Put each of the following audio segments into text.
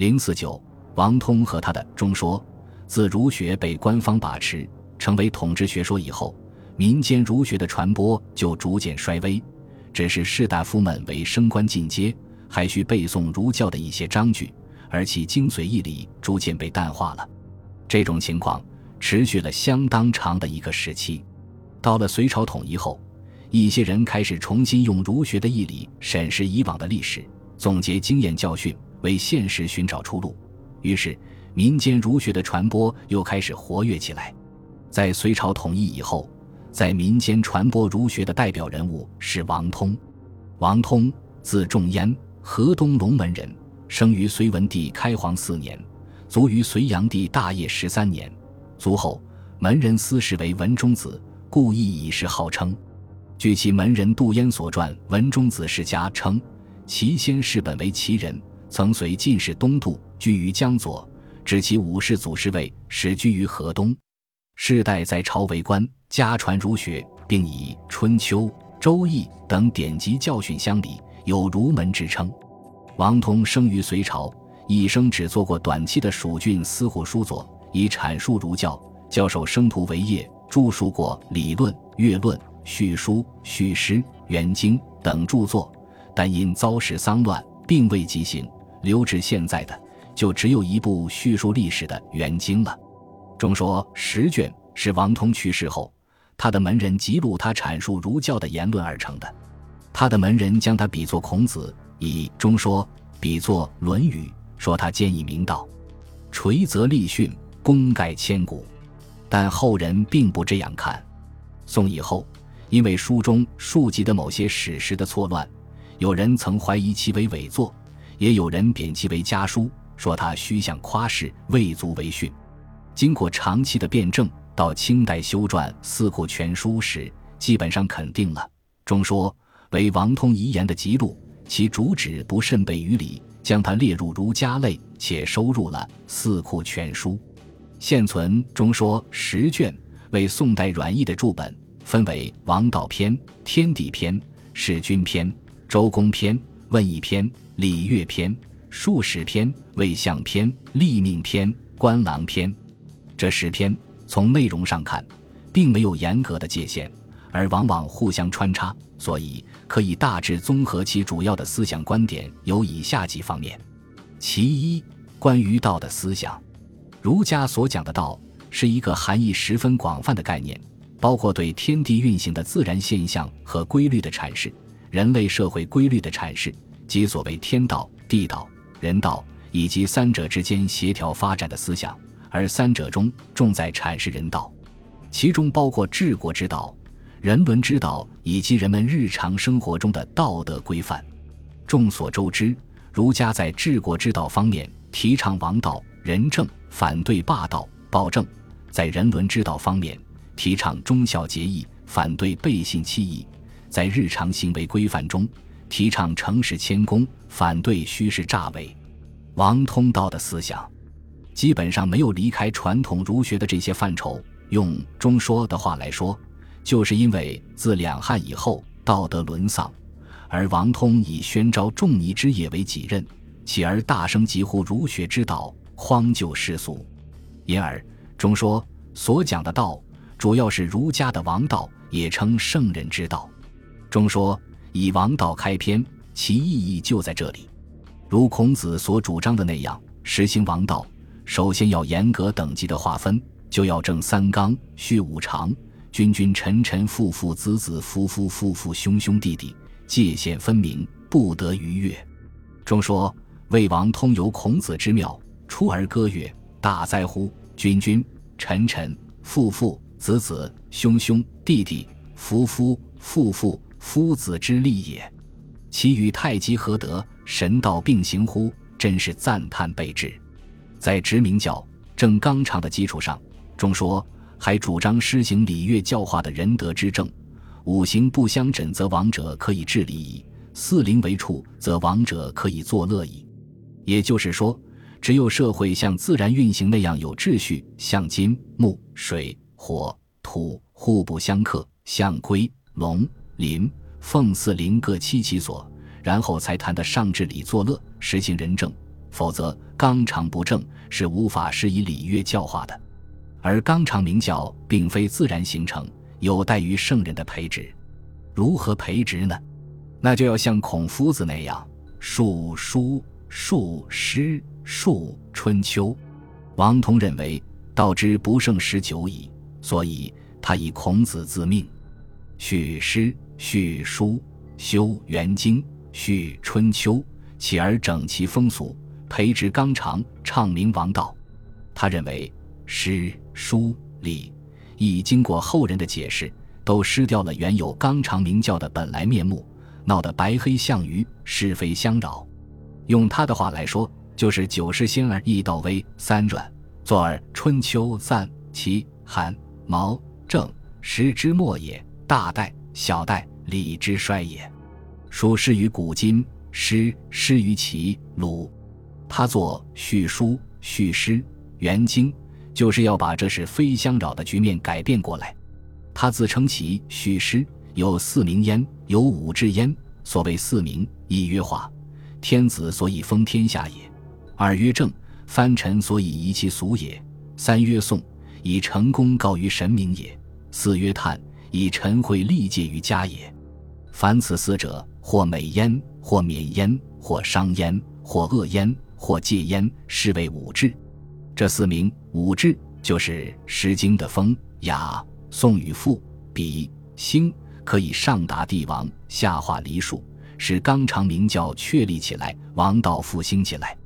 零四九，王通和他的中说，自儒学被官方把持，成为统治学说以后，民间儒学的传播就逐渐衰微，只是士大夫们为升官进阶，还需背诵儒教的一些章句，而其精髓义理逐渐被淡化了。这种情况持续了相当长的一个时期。到了隋朝统一后，一些人开始重新用儒学的义理审视以往的历史，总结经验教训，为现实寻找出路。于是，民间儒学的传播又开始活跃起来。在隋朝统一以后，在民间传播儒学的代表人物是王通。王通，字仲淹，河东龙门人，生于隋文帝开皇四年，卒于隋炀帝大业十三年。卒后，门人私谥为文中子。故意以是号称。据其门人杜淹所传，文中子世家称，其先世本为齐人，曾随进士东渡，居于江左，指其五世祖师位，始居于河东。世代在朝为官，家传儒学，并以《春秋》《周易》等典籍教训乡里，有儒门之称。王通生于隋朝，一生只做过短期的蜀郡司户书佐，以阐述儒教，教授生徒为业。著述过《理论》《乐论》《序书》《序诗》《元经》等著作，但因遭时丧乱，并未即行，留至现在的就只有一部叙述历史的《元经》了。中说十卷是王通去世后，他的门人记录他阐述儒教的言论而成的。他的门人将他比作孔子，以中说比作《论语》，说他兼以明道，垂泽立训，功盖千古。但后人并不这样看。宋以后，因为书中述及的某些史实的错乱，有人曾怀疑其为伪作，也有人贬其为家书，说他虚向夸饰，未足为训。经过长期的辩证，到清代修撰《四库全书》时，基本上肯定了。中说为王通遗言的辑录，其主旨不甚被于理，将它列入儒家类，且收入了《四库全书》。现存中说十卷，为宋代阮义的注本，分为王道篇、天地篇、弑君篇、周公篇、问一篇、礼乐篇、术士篇、魏相篇、立命篇、官狼篇。这十篇从内容上看，并没有严格的界限，而往往互相穿插，所以可以大致综合其主要的思想观点有以下几方面：其一，关于道的思想。儒家所讲的道是一个含义十分广泛的概念，包括对天地运行的自然现象和规律的阐释，人类社会规律的阐释，即所谓天道、地道、人道，以及三者之间协调发展的思想。而三者中重在阐释人道，其中包括治国之道、人伦之道以及人们日常生活中的道德规范。众所周知，儒家在治国之道方面提倡王道。仁政反对霸道暴政，在人伦之道方面提倡忠孝节义，反对背信弃义；在日常行为规范中提倡诚实谦恭，反对虚实诈伪。王通道的思想基本上没有离开传统儒学的这些范畴。用中说的话来说，就是因为自两汉以后道德沦丧，而王通以宣召仲尼之业为己任，起而大声疾呼儒学之道。荒旧世俗，因而中说所讲的道，主要是儒家的王道，也称圣人之道。中说以王道开篇，其意义就在这里。如孔子所主张的那样，实行王道，首先要严格等级的划分，就要正三纲，序五常，君君臣臣，父父子子，夫夫妇妇，兄兄弟弟，界限分明，不得逾越。中说魏王通游孔子之庙。出而歌曰：“大哉乎！君君臣臣父父子子兄兄弟弟夫夫妇妇夫子之利也。其与太极何得？神道并行乎？真是赞叹备至。在执明教正纲常的基础上，中说还主张施行礼乐教化的仁德之政。五行不相枕，则亡者可以治理矣；四邻为处，则亡者可以作乐矣。也就是说。只有社会像自然运行那样有秩序，像金木水火土互不相克，像龟龙麟凤四灵各栖其所，然后才谈得上治理作乐，实行仁政。否则纲常不正，是无法施以礼乐教化的。而纲常名教并非自然形成，有待于圣人的培植。如何培植呢？那就要像孔夫子那样，述书、述诗、述春秋。王通认为道之不胜十九矣，所以他以孔子自命，叙诗、叙书、修元经、叙春秋，起而整齐风俗，培植纲常，倡明王道。他认为诗。书礼已经过后人的解释，都失掉了原有纲常名教的本来面目，闹得白黑相鱼，是非相扰。用他的话来说，就是九世先而易道微三转，作而春秋赞齐汉毛郑时之末也，大代小代礼之衰也。书失于古今，诗失于齐鲁。他作序书、序诗、元经。就是要把这是非相扰的局面改变过来。他自称其序诗有四名焉，有五至焉。所谓四名，一曰化，天子所以封天下也；二曰正，藩臣所以移其俗也；三曰颂，以成功告于神明也；四曰叹，以陈惠历戒于家也。凡此四者，或美焉，或免焉，或伤焉，或恶焉，或戒焉，是为五志。这四名五志，就是《诗经》的风雅、颂与赋、比兴，可以上达帝王，下化黎庶，使纲常名教确立起来，王道复兴起来。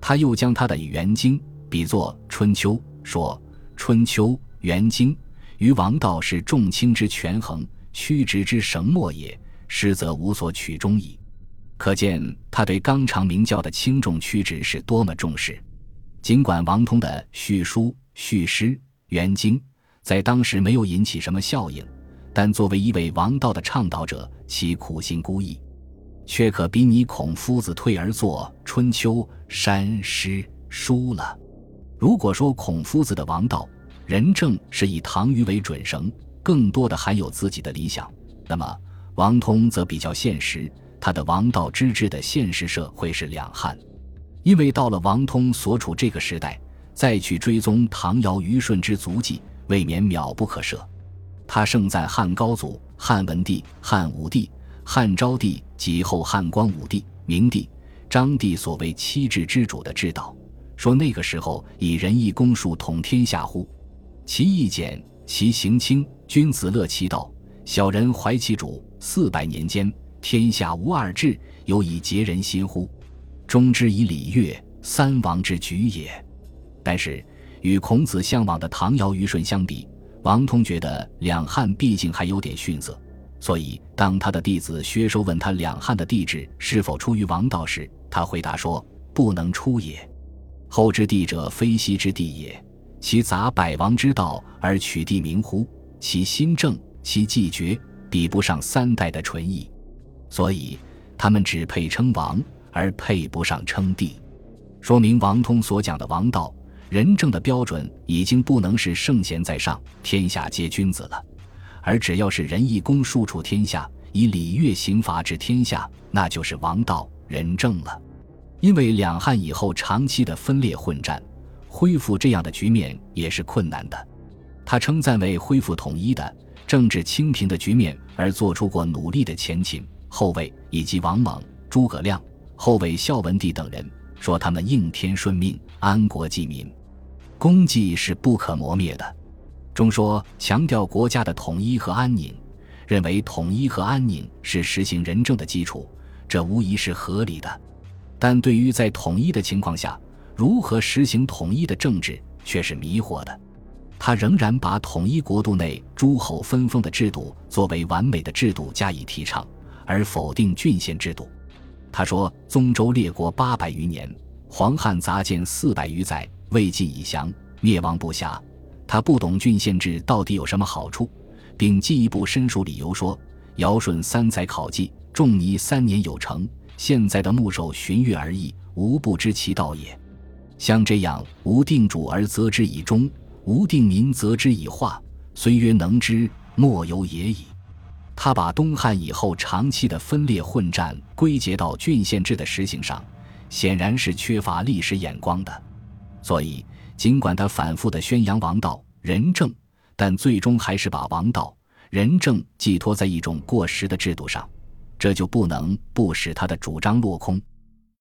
他又将他的《元经》比作《春秋》，说《春秋》《元经》于王道是重轻之权衡，曲直之绳墨也，实则无所取中矣。可见他对纲常名教的轻重曲直是多么重视。尽管王通的续书、续诗、元经在当时没有引起什么效应，但作为一位王道的倡导者，其苦心孤诣，却可比拟孔夫子退而作春秋、山诗、书了。如果说孔夫子的王道仁政是以唐虞为准绳，更多的含有自己的理想，那么王通则比较现实，他的王道之治的现实社会是两汉。因为到了王通所处这个时代，再去追踪唐尧虞舜之足迹，未免渺不可涉。他盛赞汉高祖、汉文帝、汉武帝、汉昭帝及后汉光武帝、明帝、章帝所谓七治之主的治道，说那个时候以仁义公术统天下乎？其义简，其行轻，君子乐其道，小人怀其主。四百年间，天下无二治，有以结人心乎？终之以礼乐，三王之举也。但是与孔子向往的唐尧虞舜相比，王通觉得两汉毕竟还有点逊色。所以，当他的弟子薛收问他两汉的帝制是否出于王道时，他回答说：“不能出也。后之帝者，非昔之帝也。其杂百王之道而取帝名乎？其新政，其既绝，比不上三代的纯义。所以，他们只配称王。”而配不上称帝，说明王通所讲的王道仁政的标准已经不能是圣贤在上，天下皆君子了，而只要是仁义公术处天下，以礼乐刑罚治天下，那就是王道仁政了。因为两汉以后长期的分裂混战，恢复这样的局面也是困难的。他称赞为恢复统一的政治清平的局面而做出过努力的前秦、后魏以及王猛、诸葛亮。后魏孝文帝等人说他们应天顺命，安国济民，功绩是不可磨灭的。中说强调国家的统一和安宁，认为统一和安宁是实行仁政的基础，这无疑是合理的。但对于在统一的情况下如何实行统一的政治，却是迷惑的。他仍然把统一国度内诸侯分封的制度作为完美的制度加以提倡，而否定郡县制度。他说：“宗周列国八百余年，黄汉杂建四百余载，魏晋已降，灭亡不暇。他不懂郡县制到底有什么好处，并进一步申述理由说：尧舜三载考绩，仲尼三年有成。现在的牧守旬月而已，无不知其道也。像这样，无定主而责之以忠，吴定民责之以化，虽曰能之，莫由也矣。”他把东汉以后长期的分裂混战归结到郡县制的实行上，显然是缺乏历史眼光的。所以，尽管他反复的宣扬王道仁政，但最终还是把王道仁政寄托在一种过时的制度上，这就不能不使他的主张落空。